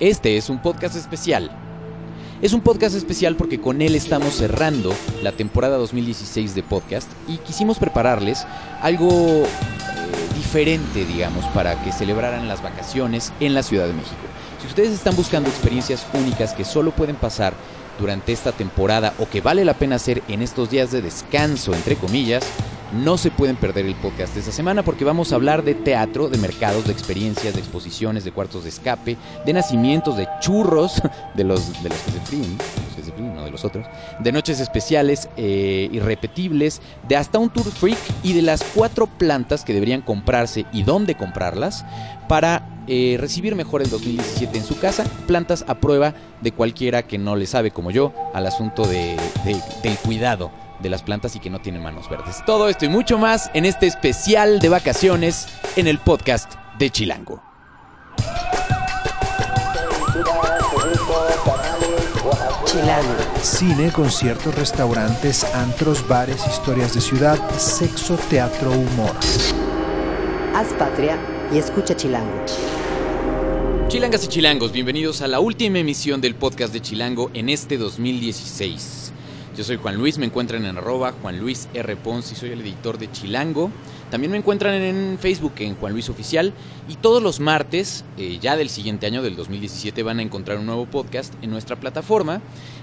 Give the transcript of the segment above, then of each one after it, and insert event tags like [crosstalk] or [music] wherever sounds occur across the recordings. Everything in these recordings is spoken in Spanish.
Este es un podcast especial. Es un podcast especial porque con él estamos cerrando la temporada 2016 de podcast y quisimos prepararles algo eh, diferente, digamos, para que celebraran las vacaciones en la Ciudad de México. Si ustedes están buscando experiencias únicas que solo pueden pasar durante esta temporada o que vale la pena hacer en estos días de descanso, entre comillas, no se pueden perder el podcast de esta semana porque vamos a hablar de teatro, de mercados, de experiencias, de exposiciones, de cuartos de escape, de nacimientos, de churros, [laughs] de los, de los que se fríen, los que se fríen, no de los otros, de noches especiales, eh, irrepetibles, de hasta un tour freak y de las cuatro plantas que deberían comprarse y dónde comprarlas para eh, recibir mejor el 2017 en su casa. Plantas a prueba de cualquiera que no le sabe como yo al asunto de, de- del cuidado de las plantas y que no tienen manos verdes. Todo esto y mucho más en este especial de vacaciones en el podcast de Chilango. Chilango. Cine, conciertos, restaurantes, antros, bares, historias de ciudad, sexo, teatro, humor. Haz patria y escucha Chilango. Chilangas y chilangos, bienvenidos a la última emisión del podcast de Chilango en este 2016. Yo soy Juan Luis, me encuentran en arroba Juan Luis R. Pons y soy el editor de Chilango. También me encuentran en Facebook en Juan Luis Oficial y todos los martes, eh, ya del siguiente año, del 2017, van a encontrar un nuevo podcast en nuestra plataforma.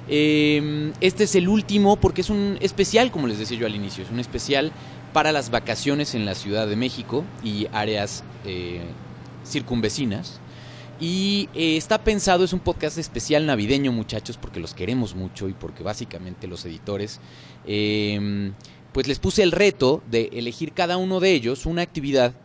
Eh, este es el último porque es un especial, como les decía yo al inicio, es un especial para las vacaciones en la Ciudad de México y áreas eh, circunvecinas. Y eh, está pensado, es un podcast especial navideño, muchachos, porque los queremos mucho y porque básicamente los editores, eh, pues les puse el reto de elegir cada uno de ellos una actividad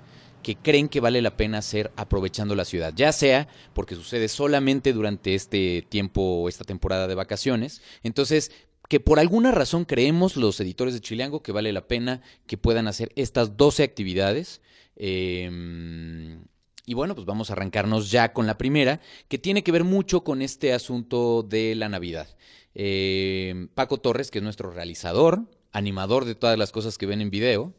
que creen que vale la pena hacer aprovechando la ciudad, ya sea porque sucede solamente durante este tiempo esta temporada de vacaciones. Entonces, que por alguna razón creemos los editores de Chileango que vale la pena que puedan hacer estas 12 actividades. Eh, y bueno, pues vamos a arrancarnos ya con la primera, que tiene que ver mucho con este asunto de la Navidad. Eh, Paco Torres, que es nuestro realizador, animador de todas las cosas que ven en video,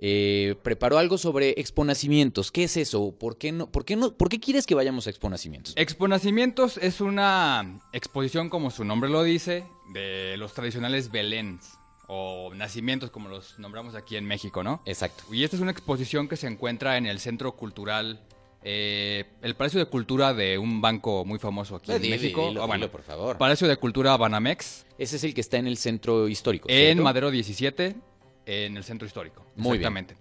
eh, preparó algo sobre exponacimientos. ¿Qué es eso? ¿Por qué, no, por, qué no, ¿Por qué quieres que vayamos a exponacimientos? Exponacimientos es una exposición, como su nombre lo dice, de los tradicionales Beléns o nacimientos, como los nombramos aquí en México, ¿no? Exacto. Y esta es una exposición que se encuentra en el Centro Cultural, eh, el Palacio de Cultura de un banco muy famoso aquí en México. dilo, bueno, dilo, por favor. Palacio de Cultura Banamex, Ese es el que está en el centro histórico. en ¿cierto? Madero 17, en el Centro Histórico. Muy bien. Exactamente.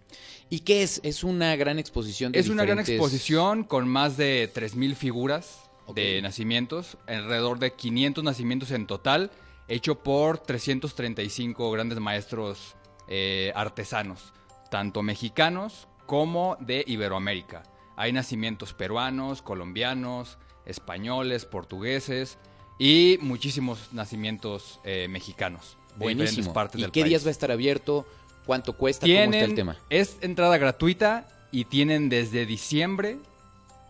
¿Y qué es? Es una gran exposición de Es una gran exposición con más de 3.000 figuras de nacimientos, alrededor de 500 nacimientos en total, hecho por 335 grandes maestros eh, artesanos, tanto mexicanos como de Iberoamérica. Hay nacimientos peruanos, colombianos, españoles, portugueses y muchísimos nacimientos eh, mexicanos Buenísimo. partes ¿Y del qué país. días va a estar abierto? ¿Cuánto cuesta? ¿Cómo está el tema? Es entrada gratuita y tienen desde diciembre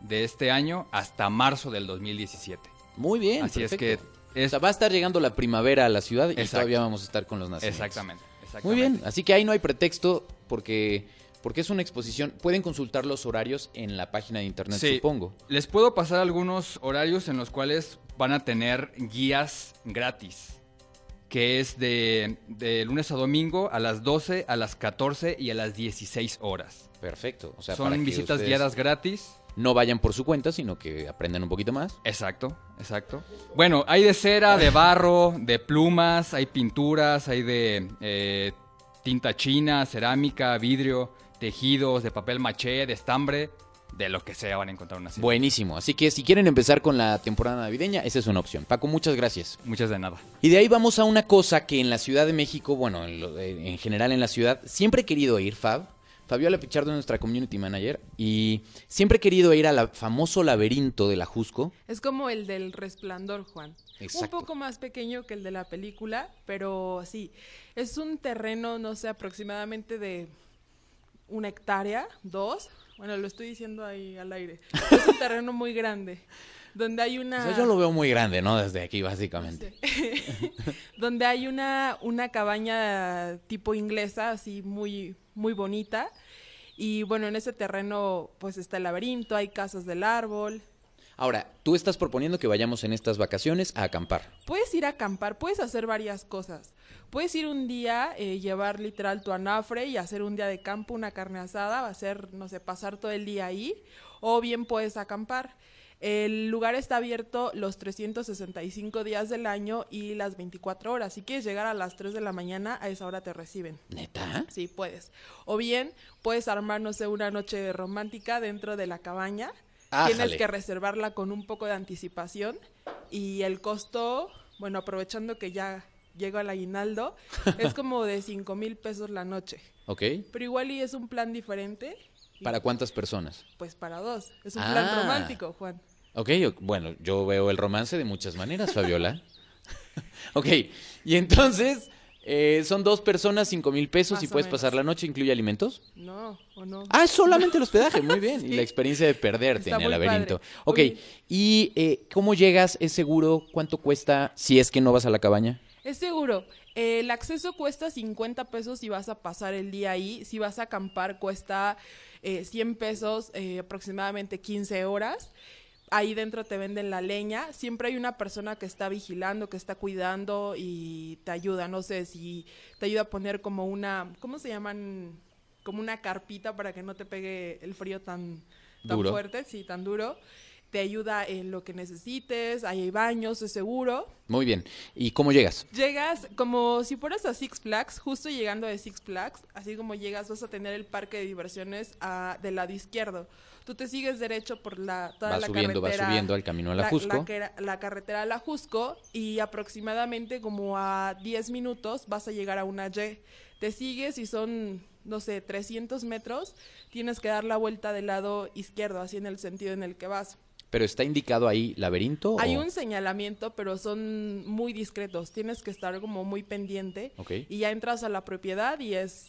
de este año hasta marzo del 2017. Muy bien. Así es que es O sea, va a estar llegando la primavera a la ciudad y Exacto. todavía vamos a estar con los nacimientos. exactamente, exactamente. Muy bien. Así que ahí no hay pretexto porque, porque es una exposición. Pueden consultar los horarios en la página de internet, Sí. supongo. Les puedo pasar algunos horarios en los cuales van a tener guías gratis, que es de, de lunes a domingo a las 12, a las 14 y a las 16 horas. Perfecto. O sea, Son para visitas guiadas gratis. No vayan por su cuenta, sino que aprendan un poquito más. Exacto, exacto. Bueno, hay de cera, de barro, de plumas, hay pinturas, hay de eh, tinta china, cerámica, vidrio, tejidos, de papel maché, de estambre, de lo que sea van a encontrar una serie. Buenísimo. Así que si quieren empezar con la temporada navideña, esa es una opción. Paco, muchas gracias. Muchas de nada. Y de ahí vamos a una cosa que en la Ciudad de México, bueno, en, lo- en general en la ciudad, siempre he querido ir, Fab. Fabiola Pichardo es nuestra community manager y siempre he querido ir al famoso laberinto de la Jusco. Es como el del resplandor, Juan. Exacto. Un poco más pequeño que el de la película, pero sí, es un terreno, no sé, aproximadamente de una hectárea, dos. Bueno, lo estoy diciendo ahí al aire. [laughs] Es un terreno muy grande, donde hay O una... sea, yo lo veo muy grande, ¿no? Desde aquí, básicamente. [laughs] donde hay una, una cabaña tipo inglesa, así muy, muy bonita. Y bueno, en ese terreno pues está el laberinto, hay casas del árbol. Ahora, tú estás proponiendo que vayamos en estas vacaciones a acampar. Puedes ir a acampar, puedes hacer varias cosas. Puedes ir un día, eh, llevar literal tu anafre y hacer un día de campo, una carne asada, va a ser, no sé, pasar todo el día ahí. O bien puedes acampar. El lugar está abierto los 365 días del año y las 24 horas. Si quieres llegar a las 3 de la mañana, a esa hora te reciben. ¿Neta? Sí, puedes. O bien puedes armar, no sé, una noche romántica dentro de la cabaña. Ájale. Tienes que reservarla con un poco de anticipación y el costo, bueno, aprovechando que ya llega el aguinaldo, [laughs] es como de 5 mil pesos la noche. Ok. Pero igual y es un plan diferente. y, ¿Para cuántas personas? Pues para dos. Es un Ah. plan romántico, Juan. Ok, bueno, yo veo el romance de muchas maneras, Fabiola. [laughs] [laughs] ok, y entonces eh, son dos personas, cinco mil pesos Más y puedes pasar la noche, ¿incluye alimentos? No, o no. Ah, es solamente el hospedaje, muy bien. Y Sí. la experiencia de perderte Está en el laberinto. padre. Ok, Oye. ¿y eh, cómo llegas? ¿Es seguro? ¿Cuánto cuesta si es que no vas a la cabaña? Es seguro. Eh, el acceso cuesta 50 pesos si vas a pasar el día ahí. Si vas a acampar cuesta eh, 100 pesos, eh, aproximadamente 15 horas. Ahí dentro te venden la leña. Siempre hay una persona que está vigilando, que está cuidando y te ayuda. No sé si te ayuda a poner como una, ¿cómo se llaman? Como una carpita para que no te pegue el frío tan, tan Duro. fuerte, sí, tan duro. Te ayuda en lo que necesites. Ahí hay baños, es seguro. Muy bien. ¿Y cómo llegas? Llegas como si fueras a Six Flags, justo llegando de Six Flags, así como llegas vas a tener el parque de diversiones ah, del lado izquierdo. Tú te sigues derecho por la toda Va la subiendo, va carretera. subiendo al camino a la la, Jusco. la carretera a la Jusco y aproximadamente como a 10 minutos vas a llegar a una Y. Te sigues y son, no sé, 300 metros, tienes que dar la vuelta del lado izquierdo, así en el sentido en el que vas. ¿Pero está indicado ahí laberinto? Hay o- un señalamiento, pero son muy discretos. Tienes que estar como muy pendiente. Y ya entras a la propiedad y es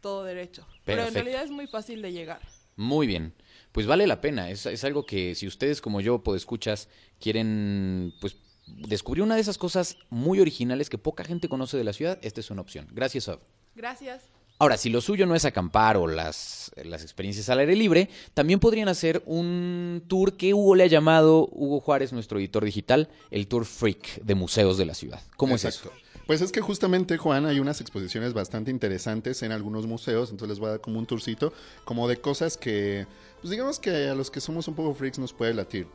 todo derecho. Pero en realidad es muy fácil de llegar. Muy bien. Pues vale la pena. Es, es algo que si ustedes como yo, escuchas, quieren pues descubrir una de esas cosas muy originales que poca gente conoce de la ciudad, esta es una opción. Gracias, Ab. Gracias. Ahora, si lo suyo no es acampar o las, las experiencias al aire libre, también podrían hacer un tour que Hugo le ha llamado, Hugo Juárez, nuestro editor digital, el Tour Freak de museos de la ciudad. ¿Cómo es Exacto. eso? Pues es que justamente, Juan, hay unas exposiciones bastante interesantes en algunos museos, entonces les voy a dar como un tourcito, como de cosas que, pues digamos que a los que somos un poco freaks nos puede latir.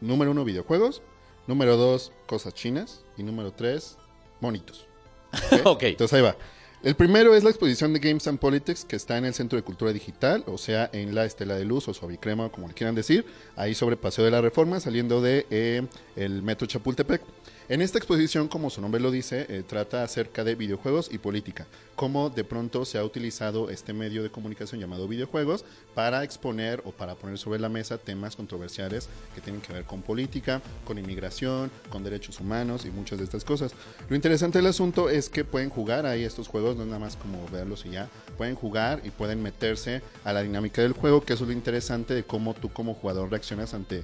Número uno, videojuegos. Número dos, cosas chinas. Y número tres, monitos. [laughs] Ok. Entonces ahí va. El primero es la exposición de Games and Politics que está en el Centro de Cultura Digital, o sea, en la Estela de Luz o Suavicrema, como le quieran decir, ahí sobre Paseo de la Reforma, saliendo de eh, el Metro Chapultepec. En esta exposición, como su nombre lo dice, eh, trata acerca de videojuegos y política, cómo de pronto se ha utilizado este medio de comunicación llamado videojuegos para exponer o para poner sobre la mesa temas controversiales que tienen que ver con política, con inmigración, con derechos humanos y muchas de estas cosas. Lo interesante del asunto es que pueden jugar ahí estos juegos, no es nada más como verlos y ya, pueden jugar y pueden meterse a la dinámica del juego, que es lo interesante de cómo tú como jugador reaccionas ante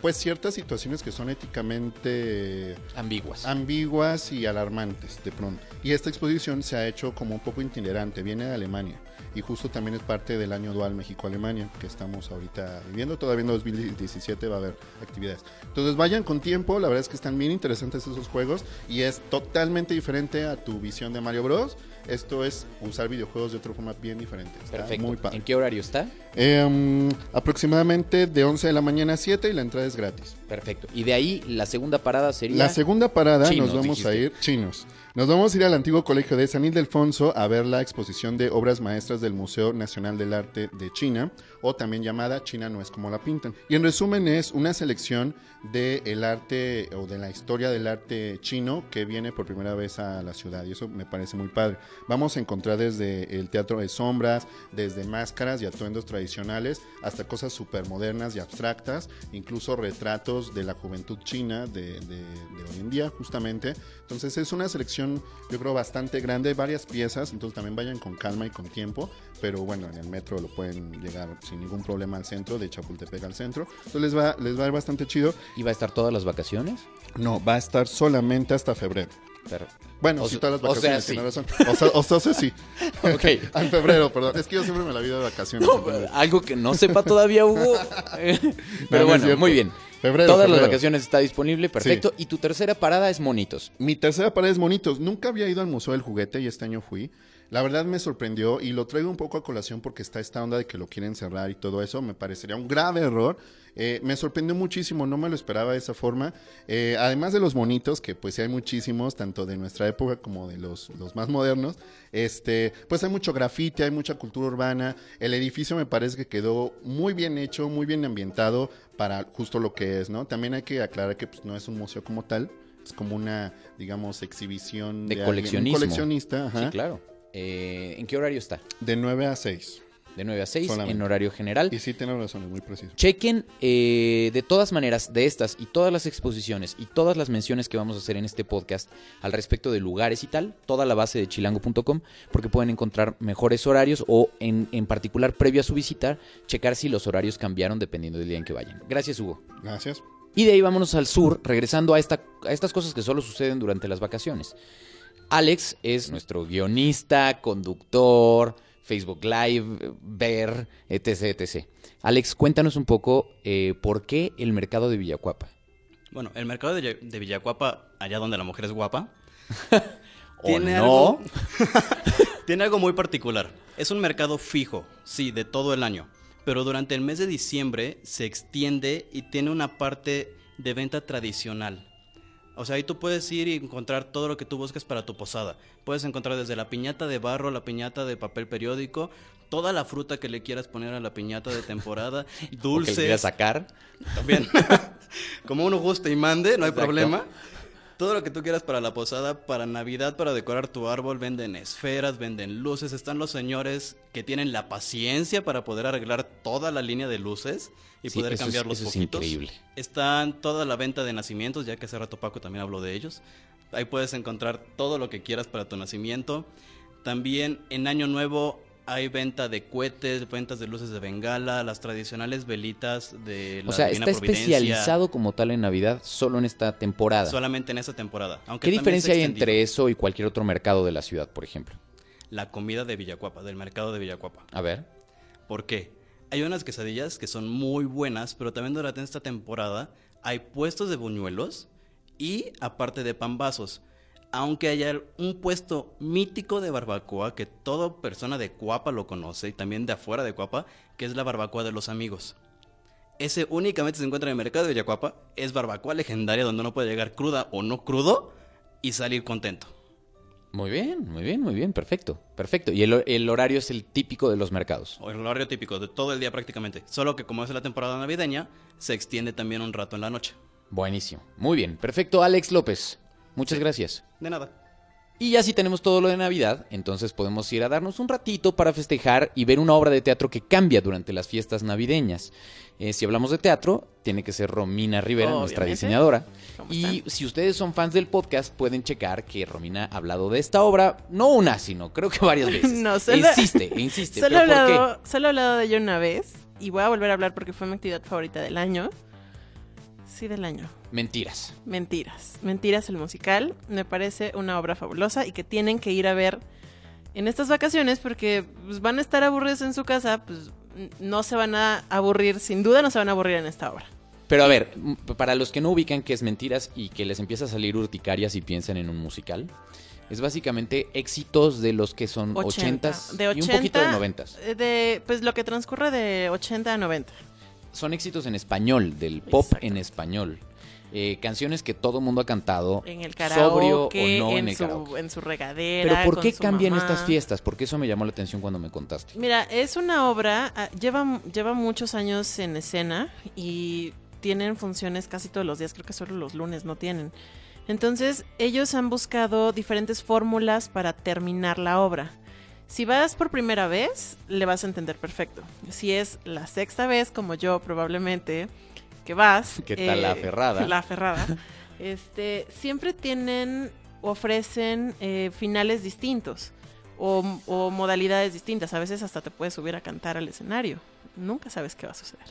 pues ciertas situaciones que son éticamente Ambiguas. ambiguas y alarmantes de pronto. Y esta exposición se ha hecho como un poco itinerante, viene de Alemania y justo también es parte del año dual México-Alemania que estamos ahorita viviendo. Todavía en 2017 va a haber actividades. Entonces vayan con tiempo, la verdad es que están bien interesantes esos juegos y es totalmente diferente a tu visión de Mario Bros. Esto es usar videojuegos de otra forma bien diferente. Está Perfecto. muy padre. ¿En qué horario está? Em, aproximadamente de 11 de la mañana a 7 y la entrada es gratis. Perfecto. Y de ahí la segunda parada sería... La segunda parada Chinos, nos vamos a ir chinos. Nos vamos a ir al antiguo colegio de San Ildefonso a ver la exposición de obras maestras del Museo Nacional del Arte de China, o también llamada China no es como la pintan. Y en resumen es una selección del arte o de la historia del arte chino que viene por primera vez a la ciudad y eso me parece muy padre. Vamos a encontrar desde el teatro de sombras, desde máscaras y atuendos tradicionales hasta cosas súper modernas y abstractas, incluso retratos de la juventud china de, de- de hoy en día justamente. Entonces es una selección yo creo bastante grande, varias piezas, entonces también vayan con calma y con tiempo, pero bueno, en el metro lo pueden llegar sin ningún problema al centro, de Chapultepec al centro. Entonces les va, les va a ir bastante chido. ¿Y va a estar todas las vacaciones? No, va a estar solamente hasta febrero. Pero, Bueno, O sí, todas las o sea, vacaciones, sí. razón. O sea, o sea, sí. [laughs] ok. [laughs] En febrero, perdón. Es que yo siempre me la vida de vacaciones. febrero. Algo que no sepa todavía Hugo. [laughs] No, Pero no bueno, muy bien. Febrero, Todas las vacaciones está disponible, perfecto. Y tu tercera parada es Monitos. Mi tercera parada es Monitos. Nunca había ido al Museo del Juguete y este año fui. La verdad me sorprendió y lo traigo un poco a colación porque está esta onda de que lo quieren cerrar y todo eso. Me parecería un grave error. Eh, me sorprendió muchísimo, no me lo esperaba de esa forma. Eh, además de los monitos, que pues sí hay muchísimos, tanto de nuestra época como de los, los más modernos, este, pues hay mucho grafite, hay mucha cultura urbana. El edificio me parece que quedó muy bien hecho, muy bien ambientado para justo lo que es, ¿no? También hay que aclarar que pues, no es un museo como tal, es como una, digamos, exhibición De coleccionista, ajá, Sí, claro. Eh, ¿En qué horario está? de 9 a 6. De 9 a 6 Solamente. en horario general. Y sí, tiene razón, es muy preciso. Chequen eh, de todas maneras de estas y todas las exposiciones y todas las menciones que vamos a hacer en este podcast al respecto de lugares y tal, toda la base de chilango.com, porque pueden encontrar mejores horarios o en, en particular previo a su visita, checar si los horarios cambiaron dependiendo del día en que vayan. Gracias Hugo. Gracias. Y de ahí vámonos al sur, regresando a, esta, a estas cosas que solo suceden durante las vacaciones. Alex es nuestro guionista, conductor, Facebook Live, ver, etc, etc. Alex, cuéntanos un poco eh, por qué el mercado de Villacuapa. Bueno, el mercado de, de Villacuapa, allá donde la mujer es guapa, [laughs] ¿O Tiene no? algo- [laughs] [laughs] tiene algo muy particular. Es un mercado fijo, sí, de todo el año. Pero durante el mes de diciembre se extiende y tiene una parte de venta tradicional. O sea, ahí tú puedes ir y encontrar todo lo que tú busques para tu posada. Puedes encontrar desde la piñata de barro, la piñata de papel periódico, toda la fruta que le quieras poner a la piñata de temporada, ¿O que le dulces. quieras sacar? También. [laughs] Como uno guste y mande, no hay Exacto. problema. Todo lo que tú quieras para la posada, para Navidad, para decorar tu árbol, venden esferas, venden luces. Están los señores que tienen la paciencia para poder arreglar toda la línea de luces y Sí, poder eso es- cambiar los eso es foquitos. increíble. Están toda la venta de nacimientos, ya que hace rato Paco también habló de ellos. Ahí puedes encontrar todo lo que quieras para tu nacimiento. También en Año Nuevo hay venta de cohetes, ventas de luces de bengala, las tradicionales velitas de la O sea, Divina está Providencia. especializado como tal en Navidad solo en esta temporada. Solamente en esa temporada. Aunque ¿Qué diferencia hay entre eso y cualquier otro mercado de la ciudad, por ejemplo? La comida de Villacuapa, del mercado de Villacuapa. A ver. ¿Por qué? Hay unas quesadillas que son muy buenas, pero también durante esta temporada hay puestos de buñuelos y aparte de pambazos. Aunque haya un puesto mítico de barbacoa que toda persona de Cuapa lo conoce y también de afuera de Cuapa, que es la barbacoa de los amigos. Ese únicamente se encuentra en el mercado de Villacuapa, es barbacoa legendaria donde uno puede llegar cruda o no crudo y salir contento. Muy bien, muy bien, muy bien, perfecto, perfecto. Y el, el horario es el típico de los mercados. El horario típico de todo el día prácticamente. Solo que como es la temporada navideña, se extiende también un rato en la noche. Buenísimo, muy bien, perfecto, Alex López. Muchas gracias. De nada. Y ya si tenemos todo lo de Navidad, entonces podemos ir a darnos un ratito para festejar y ver una obra de teatro que cambia durante las fiestas navideñas. Eh, si hablamos de teatro, tiene que ser Romina Rivera, nuestra diseñadora. ¿Cómo Y si ustedes son fans del podcast, pueden checar que Romina ha hablado de esta obra, no una, sino creo que varias veces. [laughs] No, solo- insiste, [laughs] insiste. Solo he, hablado, solo he hablado de ella una vez y voy a volver a hablar porque fue mi actividad favorita del año. Sí, del año. Mentiras. Mentiras. Mentiras el musical. Me parece una obra fabulosa y que tienen que ir a ver en estas vacaciones porque pues, van a estar aburridos en su casa, pues no se van a aburrir, sin duda no se van a aburrir en esta obra. Pero a ver, para los que no ubican qué es mentiras y que les empieza a salir urticarias y piensan en un musical, es básicamente éxitos de los que son 80. 80s De y un poquito de 80, 90s. eh, De, pues lo que transcurre de 80 a 90. Son éxitos en español, del pop Exacto. en español. Eh, canciones que todo mundo ha cantado, En el sobrio o no en, en, el su, karaoke. en su regadera. Pero ¿por con qué su cambian mamá. estas fiestas? Porque eso me llamó la atención cuando me contaste. Mira, es una obra, ah, lleva, lleva muchos años en escena y tienen funciones casi todos los días, creo que solo los lunes no tienen. Entonces, ellos han buscado diferentes fórmulas para terminar la obra. Si vas por primera vez, le vas a entender perfecto. Si es la sexta vez, como yo probablemente, que vas... ¿Qué tal la aferrada? La aferrada. [laughs] este, siempre tienen, ofrecen eh, finales distintos o, o modalidades distintas. A veces hasta te puedes subir a cantar al escenario. Nunca sabes qué va a suceder.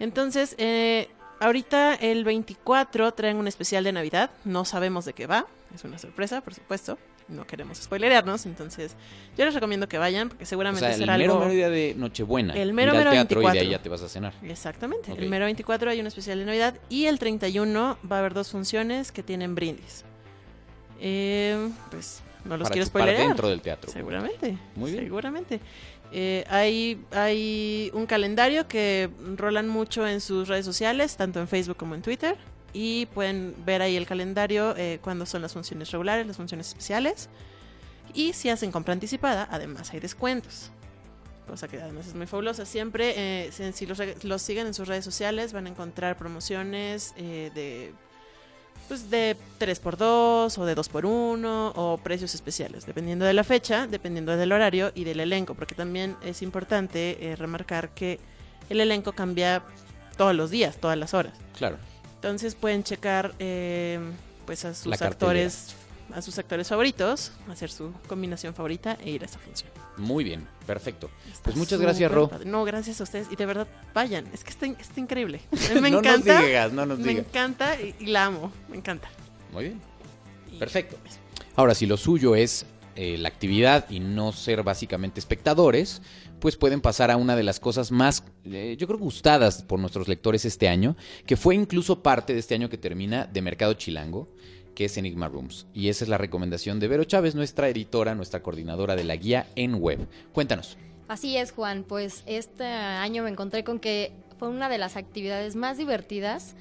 Entonces, eh, ahorita el 24 traen un especial de Navidad. No sabemos de qué va. Es una sorpresa, por supuesto. No queremos spoilerearnos, entonces yo les recomiendo que vayan porque O seguramente sea, el será mero, algo... mero día de Nochebuena. El mero, al mero y de 24. ahí ya te vas a cenar. Exactamente. El mero 24 hay un especial de Navidad y el 31 va a haber dos funciones que tienen brindis. Eh, pues no los para quiero spoilerear. dentro del teatro. Seguramente. Muy bien. Seguramente. Eh, hay, hay un calendario que rolan mucho en sus redes sociales, tanto en Facebook como en Twitter. Y pueden ver ahí el calendario eh, cuando son las funciones regulares, las funciones especiales. Y si hacen compra anticipada, además hay descuentos. Cosa que además es muy fabulosa. Siempre, eh, si, si los, los siguen en sus redes sociales, van a encontrar promociones eh, de pues de 3x2 o de 2x1 o precios especiales, dependiendo de la fecha, dependiendo del horario y del elenco, porque también es importante eh, remarcar que el elenco cambia todos los días, todas las horas. Claro. Entonces pueden checar eh, pues a sus actores a sus actores favoritos, hacer su combinación favorita e ir a esa función. Muy bien. Perfecto. Está Pues muchas gracias, Ro. padre. No, gracias a ustedes. Y de verdad, vayan. Es que está, está increíble. [laughs] Me no encanta. nos digas, no nos me digas. encanta y, y la amo. Me encanta. Muy bien. Y- Perfecto. Ahora, si lo suyo es eh, la actividad y no ser básicamente espectadores, pues pueden pasar a una de las cosas más, eh, yo creo, gustadas por nuestros lectores este año, que fue incluso parte de este año que termina de Mercado Chilango, que es Enigma Rooms. Y esa es la recomendación de Vero Chávez, nuestra editora, nuestra coordinadora de la guía en web. Cuéntanos. Así es, Juan. Pues este año me encontré con que fue una de las actividades más divertidas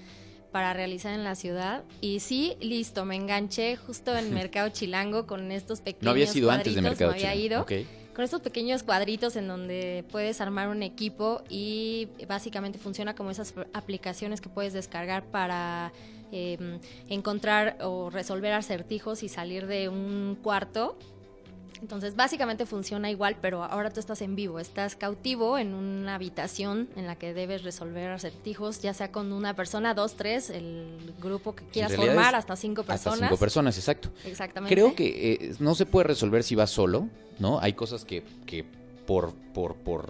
para realizar en la ciudad. Y sí, listo, me enganché justo en [laughs] Mercado Chilango con estos pequeños No había sido antes de cuadritos, Mercado no había Chilango. ido. Con estos pequeños cuadritos en donde puedes armar un equipo y básicamente funciona como esas aplicaciones que puedes descargar para eh, encontrar o resolver acertijos y salir de un cuarto. Entonces básicamente funciona igual, pero ahora tú estás en vivo, estás cautivo en una habitación en la que debes resolver acertijos, ya sea con una persona, dos, tres, el grupo que quieras formar, hasta cinco Hasta personas. cinco personas, exacto. Exactamente. Creo que eh, no se puede resolver si vas solo, ¿no? Hay cosas que, que por, por, por,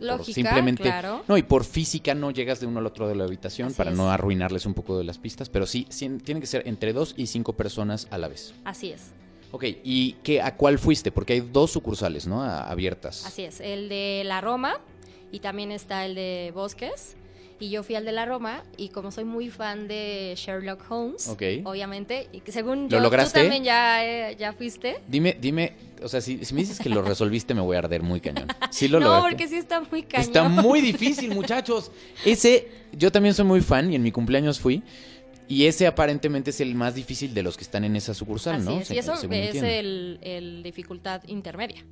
Lógica, simplemente... claro. No, y por física no llegas de uno al otro de la habitación Así para es. no arruinarles un poco de las pistas, pero sí, sí, tiene que ser entre dos y cinco personas a la vez. Así es. Ok, ¿y qué, a cuál fuiste? Porque hay dos sucursales, ¿no? A- abiertas. Así es, el de la Roma y también está el de Bosques. Y yo fui al de la Roma y como soy muy fan de Sherlock Holmes, Ok. obviamente, y que según ¿Lo yo, lograste? tú también ya, eh, ya fuiste. Dime, dime, o sea, si, si me dices que lo resolviste me voy a arder muy cañón. ¿Sí lo [laughs] no, lograste? porque sí está muy cañón. Está muy difícil, muchachos. Ese, yo también soy muy fan y en mi cumpleaños fui. Y ese aparentemente es el más difícil de los que están en esa sucursal, Así ¿no? es, Se- y eso según es entiendo. el, el dificultad intermedia.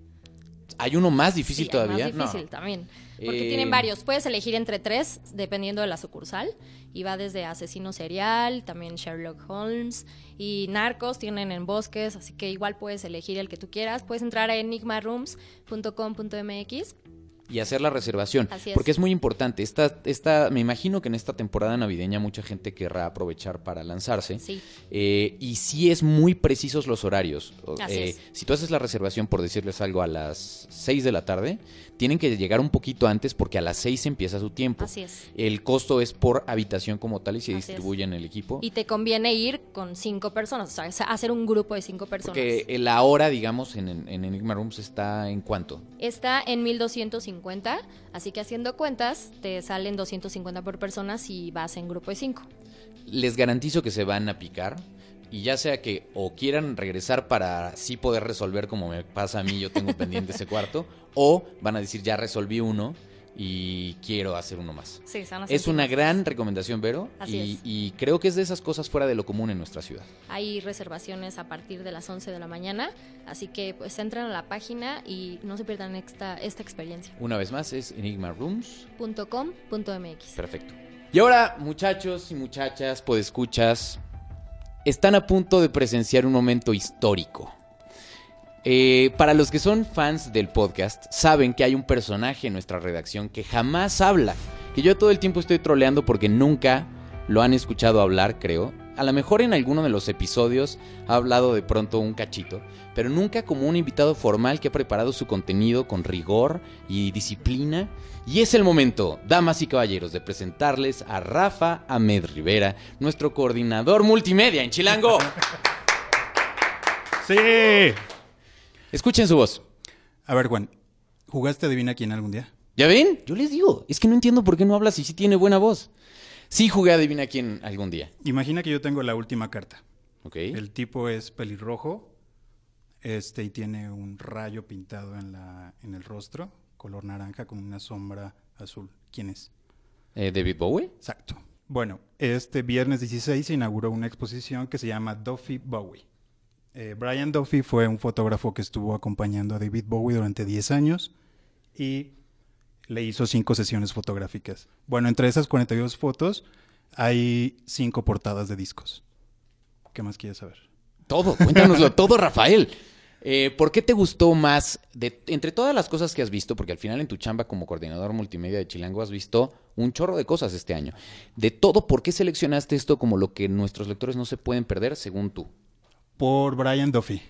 Hay uno más difícil Sí, todavía. Más No. difícil también. Porque Eh, tienen varios. Puedes elegir entre tres, dependiendo de la sucursal. Y va desde asesino serial, también Sherlock Holmes y narcos tienen en bosques. Así que igual puedes elegir el que tú quieras. Puedes entrar a enigmarooms.com.mx. y hacer la reservación. Así es. Porque es muy importante. Esta, esta, me imagino que en esta temporada navideña mucha gente querrá aprovechar para lanzarse. Sí. Eh, y sí es muy precisos los horarios. Así eh, es. Si tú haces la reservación, por decirles algo, a las 6 de la tarde, tienen que llegar un poquito antes porque a las 6 empieza su tiempo. Así es. El costo es por habitación como tal y se Así es. distribuye en el equipo. Y te conviene ir con cinco personas. O sea, hacer un grupo de cinco personas. Porque la hora, digamos, en, en Enigma Rooms está en cuánto. Está en 1250. Así que haciendo cuentas, te salen 250 por persona si vas en grupo de cinco. Les garantizo que se van a picar. Y ya sea que o quieran regresar para sí poder resolver como me pasa a mí, yo tengo [laughs] pendiente ese cuarto, o van a decir ya resolví uno y quiero hacer uno más. Sí, a Es una gran recomendación, Vero, Así y, es. y creo que es de esas cosas fuera de lo común en nuestra ciudad. Hay reservaciones a partir de las 11 de la mañana, así que pues entren a la página y no se pierdan esta, esta experiencia. Una vez más es Enigma Rooms. .com.mx. Perfecto. Y ahora, muchachos y muchachas, podescuchas, están a punto de presenciar un momento histórico. Eh, para los que son fans del podcast, saben que hay un personaje en nuestra redacción que jamás habla. Que yo todo el tiempo estoy troleando porque nunca lo han escuchado hablar, creo. A lo mejor en alguno de los episodios ha hablado de pronto un cachito, pero nunca como un invitado formal que ha preparado su contenido con rigor y disciplina. Y es el momento, damas y caballeros, de presentarles a Rafa Ahmed Rivera, nuestro coordinador multimedia en Chilango. Sí. Escuchen su voz. A ver, Juan, ¿jugaste Adivina quién algún día? ¿Ya ven? Yo les digo, es que no entiendo por qué no hablas si sí tiene buena voz. Sí jugué a Adivina quién algún día. Imagina que yo tengo la última carta. ¿Ok? El tipo es pelirrojo este, y tiene un rayo pintado en, la, en el rostro, color naranja con una sombra azul. ¿Quién es? Eh, David Bowie. Exacto. Bueno, este viernes 16 se inauguró una exposición que se llama Duffy Bowie. Eh, Brian Duffy fue un fotógrafo que estuvo acompañando a David Bowie durante 10 años y le hizo cinco sesiones fotográficas. Bueno, entre esas 42 fotos hay cinco portadas de discos. ¿Qué más quieres saber? Todo, cuéntanoslo [laughs] todo, Rafael. Eh, ¿Por qué te gustó más, de, entre todas las cosas que has visto, porque al final en tu chamba como coordinador multimedia de Chilango has visto un chorro de cosas este año? De todo, ¿por qué seleccionaste esto como lo que nuestros lectores no se pueden perder, según tú? Por Brian Duffy.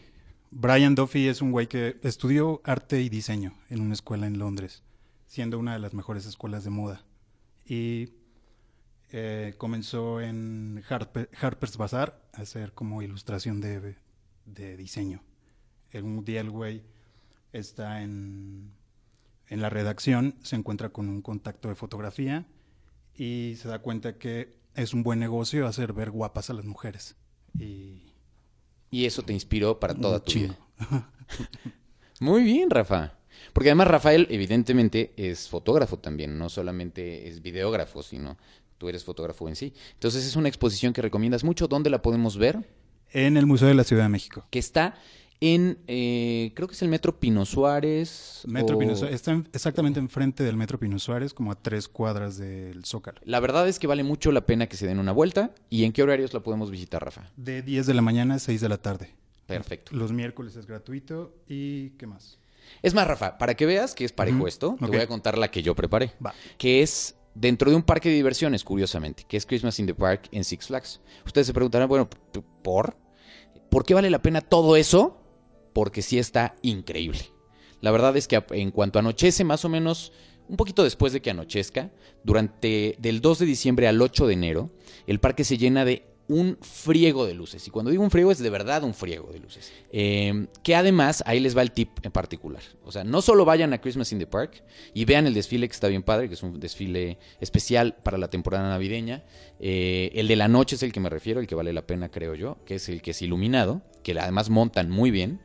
Brian Duffy es un güey que estudió arte y diseño en una escuela en Londres, siendo una de las mejores escuelas de moda. Y eh, comenzó en Harper- Harper's Bazaar a hacer como ilustración de, de diseño. Un día el güey está en, en la redacción, se encuentra con un contacto de fotografía y se da cuenta que es un buen negocio hacer ver guapas a las mujeres. Y Y eso te inspiró para toda tu vida. [laughs] Muy bien, Rafa. Porque además Rafael, evidentemente, es fotógrafo también, no solamente es videógrafo, sino tú eres fotógrafo en sí. Entonces es una exposición que recomiendas mucho. ¿Dónde la podemos ver? En el Museo de la Ciudad de México. Que está en, eh, creo que es el Metro Pino Suárez. Metro o- Pino Suárez. Está en- exactamente enfrente del Metro Pino Suárez, como a tres cuadras del Zócalo. La verdad es que vale mucho la pena que se den una vuelta. ¿Y en qué horarios la podemos visitar, Rafa? De 10 de la mañana a 6 de la tarde. Perfecto. Los miércoles es gratuito. ¿Y qué más? Es más, Rafa, para que veas que es parejo esto, te voy a contar la que yo preparé. Va. Que es dentro de un parque de diversiones, curiosamente, que es Christmas in the Park en Six Flags. Ustedes se preguntarán, bueno, ¿por? ¿Por qué vale la pena todo eso? Porque sí está increíble. La verdad es que en cuanto anochece, más o menos un poquito después de que anochezca, durante del 2 de diciembre al 8 de enero, el parque se llena de un friego de luces. Y cuando digo un friego es de verdad un friego de luces. Eh, que además, ahí les va el tip en particular. O sea, no solo vayan a Christmas in the Park y vean el desfile que está bien padre, que es un desfile especial para la temporada navideña. Eh, el de la noche es el que me refiero, el que vale la pena, creo yo, que es el que es iluminado, que además montan muy bien.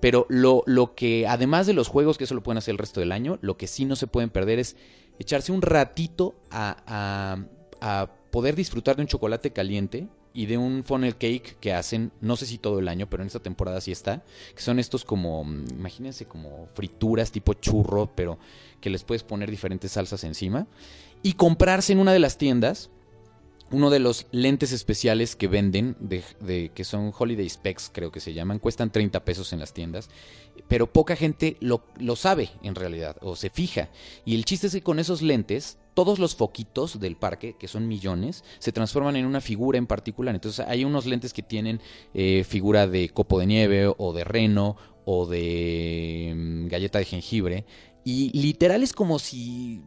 Pero lo, lo que, además de los juegos, que eso lo pueden hacer el resto del año, lo que sí no se pueden perder es echarse un ratito a, a- a poder disfrutar de un chocolate caliente y de un funnel cake que hacen, no sé si todo el año, pero en esta temporada sí está, que son estos como, mm, imagínense como frituras tipo churro, pero que les puedes poner diferentes salsas encima. Y comprarse en una de las tiendas uno de los lentes especiales que venden, de, que son Holiday Specs, creo que se llaman, cuestan 30 pesos en las tiendas, pero poca gente lo, lo sabe en realidad, o se fija. Y el chiste es que con esos lentes, todos los foquitos del parque, que son millones, se transforman en una figura en particular. Entonces hay unos lentes que tienen eh, figura de copo de nieve, o de reno, o de mm, galleta de jengibre. Y literal es como si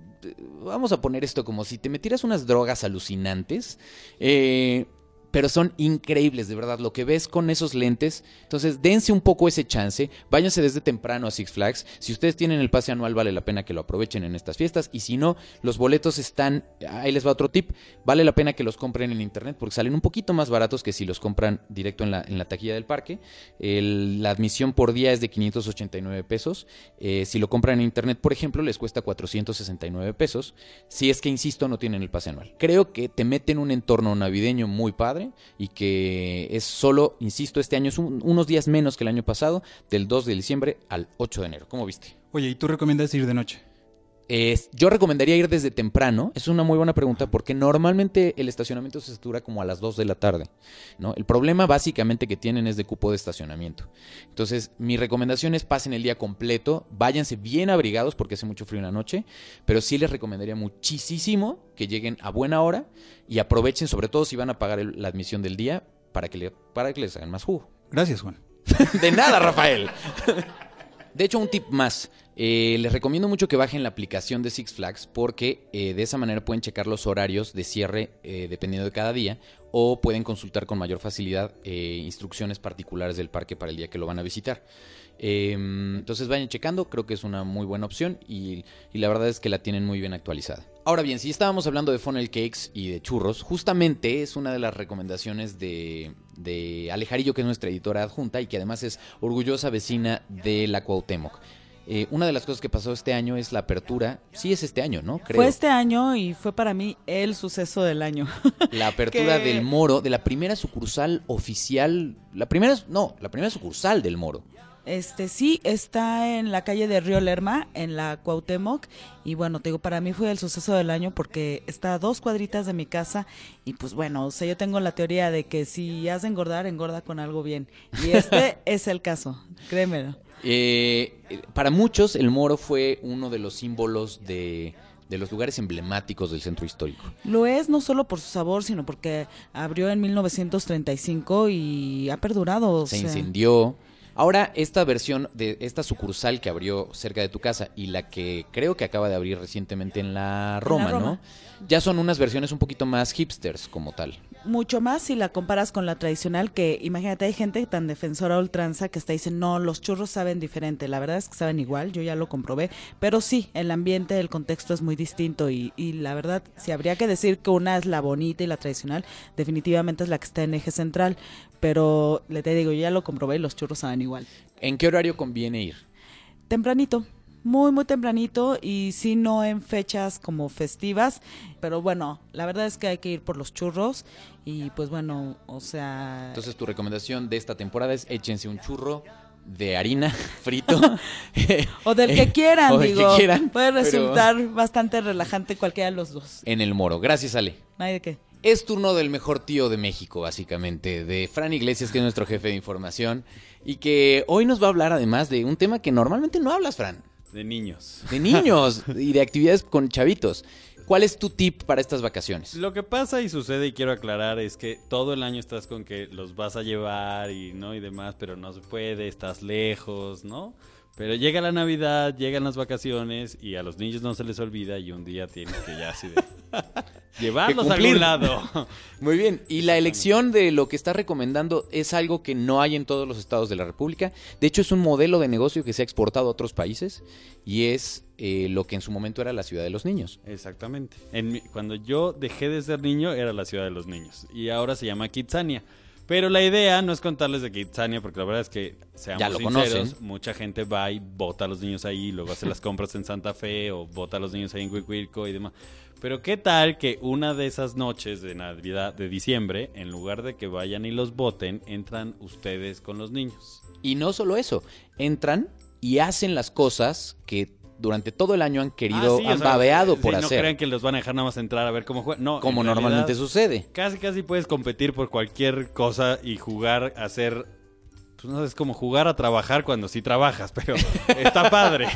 vamos a poner esto como si te metieras unas drogas alucinantes, eh, pero son increíbles, de verdad, lo que ves con esos lentes. Entonces, dense un poco ese chance, váyanse desde temprano a Six Flags. Si ustedes tienen el pase anual, vale la pena que lo aprovechen en estas fiestas. Y si no, los boletos están, ahí les va otro tip, vale la pena que los compren en internet porque salen un poquito más baratos que si los compran directo en la, en la taquilla del parque. La admisión por día es de 589 pesos. Eh, si lo compran en internet, por ejemplo, les cuesta 469 pesos. Si es que, insisto, no tienen el pase anual. Creo que te meten un entorno navideño muy padre y que es solo, insisto, este año es un- unos días menos que el año pasado, del 2 de diciembre al 8 de enero. ¿Cómo viste? Oye, ¿y tú recomiendas ir de noche? Yo recomendaría ir desde temprano. Es una muy buena pregunta porque normalmente el estacionamiento se satura como a las 2 de la tarde. ¿no? El problema básicamente que tienen es de cupo de estacionamiento. Entonces, mi recomendación es pasen el día completo, váyanse bien abrigados porque hace mucho frío en la noche, pero sí les recomendaría muchísimo que lleguen a buena hora y aprovechen, sobre todo si van a pagar el- la admisión del día, para que, le- para que les hagan más jugo. Gracias, Juan. [laughs] De nada, Rafael. [laughs] De hecho, un tip más. Eh, les recomiendo mucho que bajen la aplicación de Six Flags porque eh, de esa manera pueden checar los horarios de cierre eh, dependiendo de cada día o pueden consultar con mayor facilidad instrucciones particulares del parque para el día que lo van a visitar. Eh, entonces vayan checando, creo que es una muy buena opción y, y la verdad es que la tienen muy bien actualizada. Ahora bien, si estábamos hablando de funnel cakes y de churros, justamente es una de las recomendaciones de, de Alejarillo, que es nuestra editora adjunta y que además es orgullosa vecina de la Cuauhtémoc. Eh, una de las cosas que pasó este año es la apertura, sí es este año, ¿no? Creo. Fue este año y fue para mí el suceso del año. [laughs] La apertura que- del Moro, de la primera sucursal oficial, la primera, no, la primera sucursal del Moro. Este sí, está en la calle de Río Lerma, en la Cuauhtémoc. Y bueno, te digo, para mí fue el suceso del año porque está a dos cuadritas de mi casa. Y pues bueno, o sea, yo tengo la teoría de que si has de engordar, engorda con algo bien. Y este [laughs] es el caso, créemelo. Eh, para muchos, el Moro fue uno de los símbolos de, de los lugares emblemáticos del centro histórico. Lo es no solo por su sabor, sino porque abrió en 1935 y ha perdurado. Se sea, incendió. Ahora, esta versión de esta sucursal que abrió cerca de tu casa y la que creo que acaba de abrir recientemente en la Roma, Roma. ¿no? Ya son unas versiones un poquito más hipsters como tal. mucho más si la comparas con la tradicional que imagínate hay gente tan defensora a ultranza que está diciendo no los churros saben diferente la verdad es que saben igual yo ya lo comprobé pero sí el ambiente el contexto es muy distinto y, y la verdad si habría que decir que una es la bonita y la tradicional definitivamente es la que está en eje central pero le te digo yo ya lo comprobé y los churros saben igual ¿En qué horario conviene ir? tempranito muy muy tempranito y sí no en fechas como festivas pero bueno la verdad es que hay que ir por los churros y pues bueno o sea Entonces, tu recomendación de esta temporada es échense un churro de harina [laughs] frito. [laughs] O del que quieran, [laughs] O del que quieran, Puede pero- resultar bastante relajante cualquiera de los dos. En el moro. Gracias, Ale. No hay de qué. Es turno del mejor tío de México, básicamente, de Fran Iglesias, que es nuestro jefe de información, y que hoy nos va a hablar además de un tema que normalmente no hablas, Fran, De niños. de niños y de actividades con chavitos. ¿Cuál es tu tip para estas vacaciones? Lo que pasa y sucede y quiero aclarar es que todo el año estás con que los vas a llevar y no y demás, pero no se puede, estás lejos, ¿no? Pero llega la Navidad, llegan las vacaciones y a los niños no se les olvida y un día tienes que ya así de [laughs] llevarlos a algún lado. [laughs] Muy bien, y la elección de lo que estás recomendando es algo que no hay en todos los estados de la República. De hecho, es un modelo de negocio que se ha exportado a otros países y es eh, lo que en su momento era la ciudad de los niños. Exactamente. En mi- cuando yo dejé de ser niño era la ciudad de los niños y ahora se llama Kitsania. Pero la idea no es contarles de Kitsania porque la verdad es que seamos Ya lo sinceros, conocen. mucha gente va y bota a los niños ahí, luego hace las compras en Santa Fe o bota a los niños ahí en Cuicuilco y demás. Pero qué tal que una de esas noches de Navidad de diciembre, en lugar de que vayan y los voten, entran ustedes con los niños. Y no solo eso, entran y hacen las cosas que durante todo el año han querido, Ah, sí, o han sea, babeado sí, por no hacer, crean que los van a dejar nada más entrar a ver cómo juegan. No, como en normalmente realidad- sucede. Casi, casi puedes competir por cualquier cosa y jugar a hacer. Pues no es como jugar a trabajar cuando sí trabajas, pero [laughs] está padre.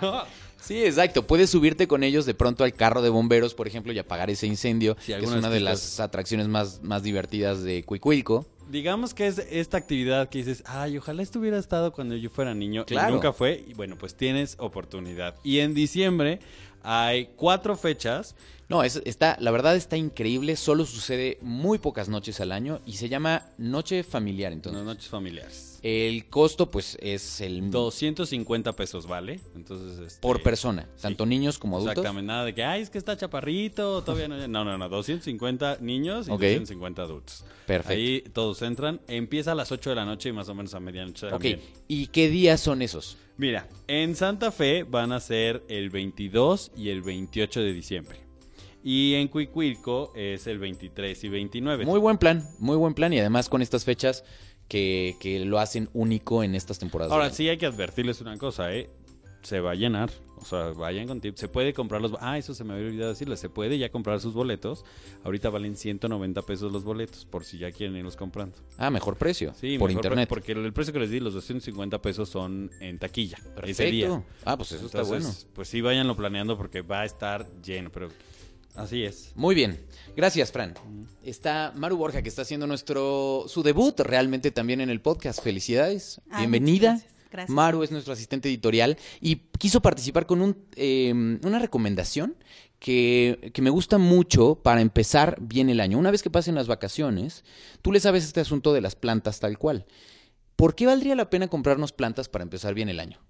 ¿no? Sí, exacto. Puedes subirte con ellos de pronto al carro de bomberos, por ejemplo, y apagar ese incendio, Sí, que es una de las atracciones más, más divertidas de Cuicuilco. Digamos que es esta actividad que dices, ay, ojalá estuviera estado cuando yo fuera niño. Claro. Y nunca fue. Y bueno, pues tienes oportunidad. Y en diciembre hay cuatro fechas. No, es, está, la verdad está increíble, solo sucede muy pocas noches al año y se llama Noche Familiar, entonces. Noches familiares. El costo, pues, es el 250 pesos vale. Entonces, este, por persona, tanto niños como adultos. Exactamente, nada de que, ay, es que está chaparrito, todavía no. No, no, no, 250 niños y Ok. 250 adultos. Perfecto. Ahí todos entran. Empieza a las 8 de la noche y más o menos a medianoche Ok, también. ¿y qué días son esos? Mira, en Santa Fe van a ser el 22 y el 28 de diciembre. Y en Cuicuilco es el 23 y 29. Muy buen plan, muy buen plan y además con estas fechas que, que lo hacen único en estas temporadas. Ahora sí hay que advertirles una cosa, ¿eh? Se va a llenar. O sea, vayan con tips. Se puede comprar los... Ah, eso se me había olvidado decirles. Se puede ya comprar sus boletos. Ahorita valen 190 pesos los boletos, por si ya quieren irlos comprando. Ah, mejor precio, Sí, por mejor, internet. Porque el precio que les di, los 250 pesos son en taquilla. Ese Perfecto. día. Ah, pues eso está Entonces, Pues sí, váyanlo planeando porque va a estar lleno, pero así es. Muy bien, gracias Fran. Está Maru Borja que está haciendo nuestro su debut realmente también en el podcast. Felicidades, Ay, bienvenida. gracias. Gracias. Maru es nuestro asistente editorial y quiso participar con un, eh, una recomendación que, que me gusta mucho para empezar bien el año. Una vez que pasen las vacaciones, tú le sabes este asunto de las plantas tal cual. ¿Por qué valdría la pena comprarnos plantas para empezar bien el año?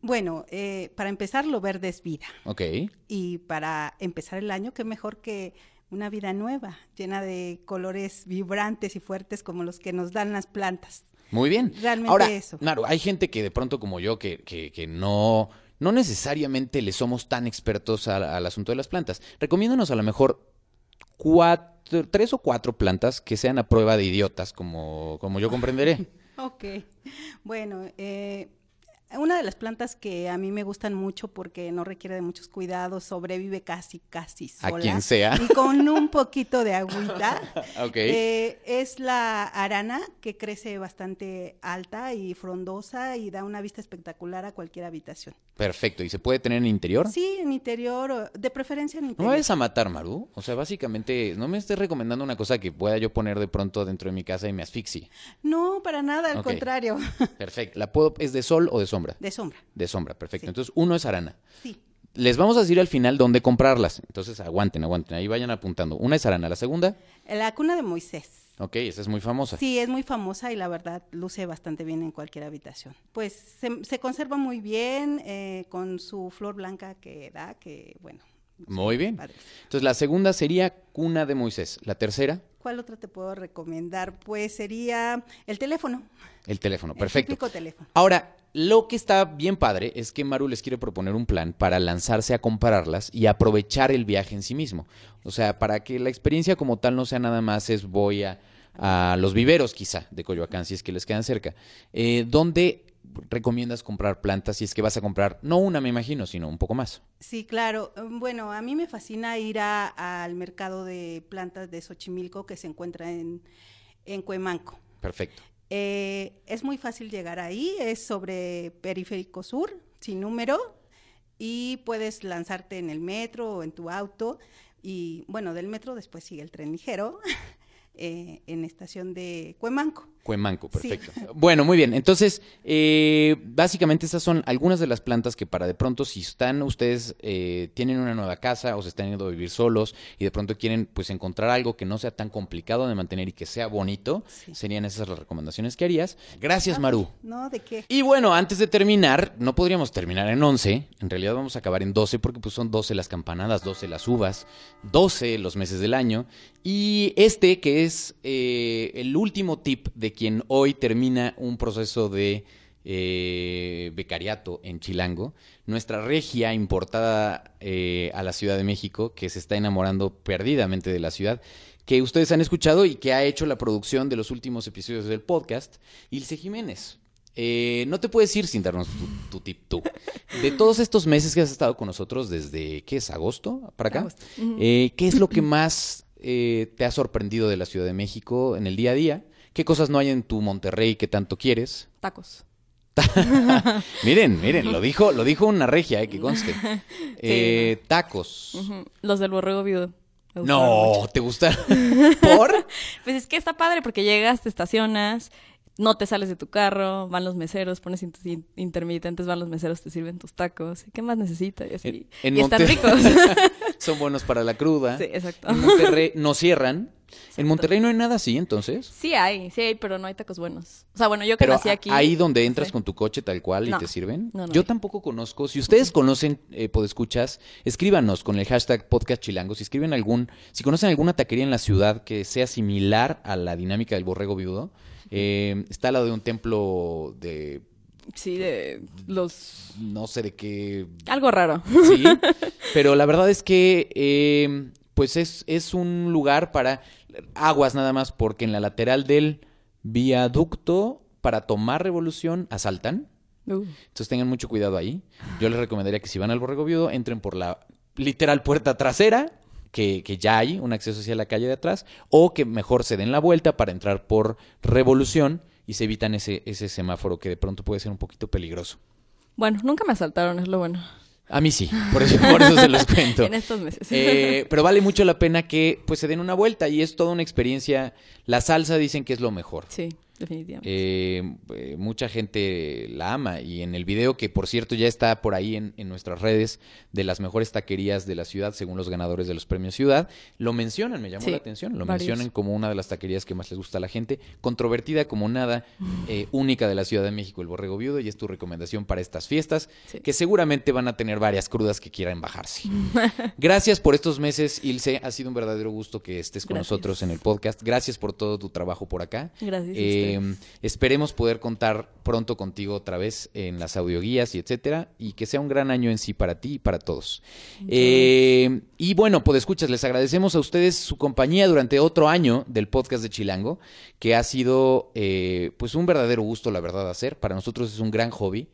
Bueno, eh, para empezar, lo verde es vida. Ok. Y para empezar el año, qué mejor que una vida nueva, llena de colores vibrantes y fuertes como los que nos dan las plantas. Muy bien. Realmente Ahora, eso. Claro, hay gente que de pronto como yo que, que, que no, no necesariamente le somos tan expertos al, al asunto de las plantas. Recomiéndanos a lo mejor cuatro, tres o cuatro plantas que sean a prueba de idiotas, como, como yo comprenderé. [laughs] Ok. Bueno, eh, una de las plantas que a mí me gustan mucho porque no requiere de muchos cuidados, sobrevive casi, casi A sola. quien sea. Y con un poquito de agüita. [laughs] Ok. Eh, es la arana que crece bastante alta y frondosa y da una vista espectacular a cualquier habitación. Perfecto. ¿Y se puede tener en interior? Sí, en interior, de preferencia en No interior. vayas a matar, Maru. O sea, básicamente, no me estés recomendando una cosa que pueda yo poner de pronto dentro de mi casa y me asfixie. No, para nada, al contrario. Perfecto. ¿La puedo, es de sol o de sombra? De sombra. De sombra, perfecto. Sí. Entonces, uno es arana. Sí. Les vamos a decir al final dónde comprarlas. Entonces, aguanten, aguanten. Ahí vayan apuntando. Una es arana. La segunda, La cuna de Moisés. ok, esa es muy famosa. Sí, es muy famosa y la verdad luce bastante bien en cualquier habitación. Pues se, se conserva muy bien eh, con su flor blanca que da, que bueno. Muy bien. padre. Entonces, la segunda sería cuna de Moisés. La tercera, ¿Cuál otra te puedo recomendar? Pues sería el teléfono. el teléfono. El Perfecto. teléfono. Ahora, lo que está bien padre es que Maru les quiere proponer un plan para lanzarse a compararlas y aprovechar el viaje en sí mismo. O sea, para que la experiencia como tal no sea nada más es voy a, a los viveros quizá de Coyoacán, si es que les quedan cerca. Eh, ¿Dónde recomiendas comprar plantas si es que vas a comprar, no una me imagino, sino un poco más? Sí, claro. Um, Bueno, a mí me fascina ir a- al mercado de plantas de Xochimilco que se encuentra en, en Cuemanco. Perfecto. Eh, es muy fácil llegar ahí, es sobre Periférico Sur, sin número, y puedes lanzarte en el metro o en tu auto. Y bueno, del metro después sigue el tren ligero [laughs] eh, en estación de Cuemanco. Cuemanco, Sí. perfecto. Bueno, muy bien. Entonces, eh, básicamente estas son algunas de las plantas que para de pronto, si están ustedes, eh, tienen una nueva casa o se están yendo a vivir solos y de pronto quieren pues encontrar algo que no sea tan complicado de mantener y que sea bonito, serían esas las recomendaciones que harías. Gracias, Maru. ¿No? ¿De qué? Y bueno, antes de terminar, no podríamos terminar en 11, en realidad vamos a acabar en 12 porque pues son 12 las campanadas, 12 las uvas, 12 los meses del año y este que es eh, el último tip de quien hoy termina un proceso de eh, becariato en Chilango, nuestra regia importada eh, a la Ciudad de México que se está enamorando perdidamente de la ciudad que ustedes han escuchado y que ha hecho la producción de los últimos episodios del podcast, Ilse Jiménez. Eh, no te puedes ir sin darnos tu, tu tip tú. De todos estos meses que has estado con nosotros, desde, ¿qué es? ¿Agosto? ¿Para acá? Agosto. ¿Qué es lo que más te ha sorprendido de la Ciudad de México en el día a día? ¿Qué cosas no hay en tu Monterrey que tanto quieres? Tacos. [laughs] miren, miren, lo dijo, lo dijo una regia, eh, que conste. [laughs] Eh, Tacos. Los del borrego viudo. Gustaron No, mucho. ¿te gusta? [laughs] ¿Por? Pues es que está padre porque llegas, te estacionas, no te sales de tu carro, van los meseros, pones in- in- intermitentes, van los meseros, te sirven tus tacos. ¿Qué más necesitas? Y así. En y están ricos. Son buenos para la cruda. Sí, exacto. En Monterrey no cierran. En Monterrey no hay nada así, entonces. sí hay, sí hay, pero no hay tacos buenos. O sea, bueno, yo que Pero nací aquí. ahí donde entras sí. con tu coche tal cual y te sirven. No, no Yo hay. tampoco conozco. Si ustedes conocen eh, Podescuchas, escríbanos con el hashtag podcast chilango. Si escriben algún, si conocen alguna taquería en la ciudad que sea similar a la dinámica del borrego viudo, eh, está al lado de un templo de Sí, de los. no sé de qué Algo raro. Sí, [laughs] pero la verdad es que eh, pues es, es un lugar para aguas nada más, porque en la lateral del viaducto para tomar revolución asaltan. Uh. Entonces tengan mucho cuidado ahí. Yo les recomendaría que si van al Borrego Viudo, entren por la literal puerta trasera, que, que ya hay un acceso hacia la calle de atrás, o que mejor se den la vuelta para entrar por revolución y se evitan ese, ese semáforo que de pronto puede ser un poquito peligroso. Bueno, nunca me asaltaron, es lo bueno. A mí sí, por eso, por eso se los [laughs] cuento. En estos meses. Eh, pero vale mucho la pena que pues se den una vuelta y es toda una experiencia. La salsa dicen que es lo mejor. Sí. Definitivamente. Eh, eh, mucha gente la ama y en el video que por cierto ya está por ahí en, en nuestras redes de las mejores taquerías de la ciudad según los ganadores de los premios Ciudad, lo mencionan, me llamó Sí, la atención, lo varios. mencionan como una de las taquerías que más les gusta a la gente, controvertida como nada, [laughs] eh, única de la Ciudad de México, el Borrego Viudo y es tu recomendación para estas fiestas Sí. que seguramente van a tener varias crudas que quieran bajarse. [laughs] Gracias por estos meses, Ilse. Ha sido un verdadero gusto que estés con Gracias. nosotros en el podcast. Gracias por todo tu trabajo por acá. Gracias a Eh, ustedes. esperemos poder contar pronto contigo otra vez en las audioguías y etcétera. Y que sea un gran año en sí para ti y para todos. Eh, y bueno, pues escuchas, les agradecemos a ustedes su compañía durante otro año del podcast de Chilango, que ha sido eh, pues un verdadero gusto, la verdad, hacer. Para nosotros es un gran hobby.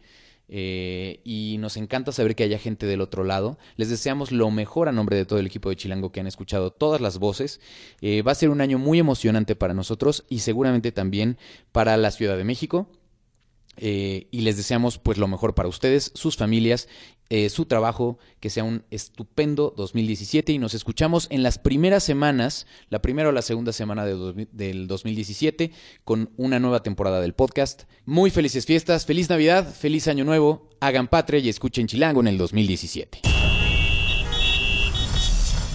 Eh, y nos encanta saber que haya gente del otro lado. Les deseamos lo mejor a nombre de todo el equipo de Chilango que han escuchado todas las voces. Eh, va a ser un año muy emocionante para nosotros y seguramente también para la Ciudad de México. Eh, y les deseamos pues lo mejor para ustedes, sus familias, eh, su trabajo, que sea un estupendo 2017 y nos escuchamos en las primeras semanas, la primera o la segunda semana de del 2017 con una nueva temporada del podcast. Muy felices fiestas, feliz Navidad, feliz Año Nuevo, hagan patria y escuchen Chilango en el 2017.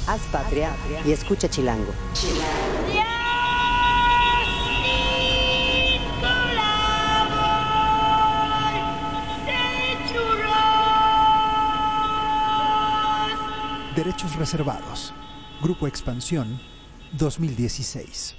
Haz patria y escucha Chilango. Derechos reservados. Grupo Expansión 2016.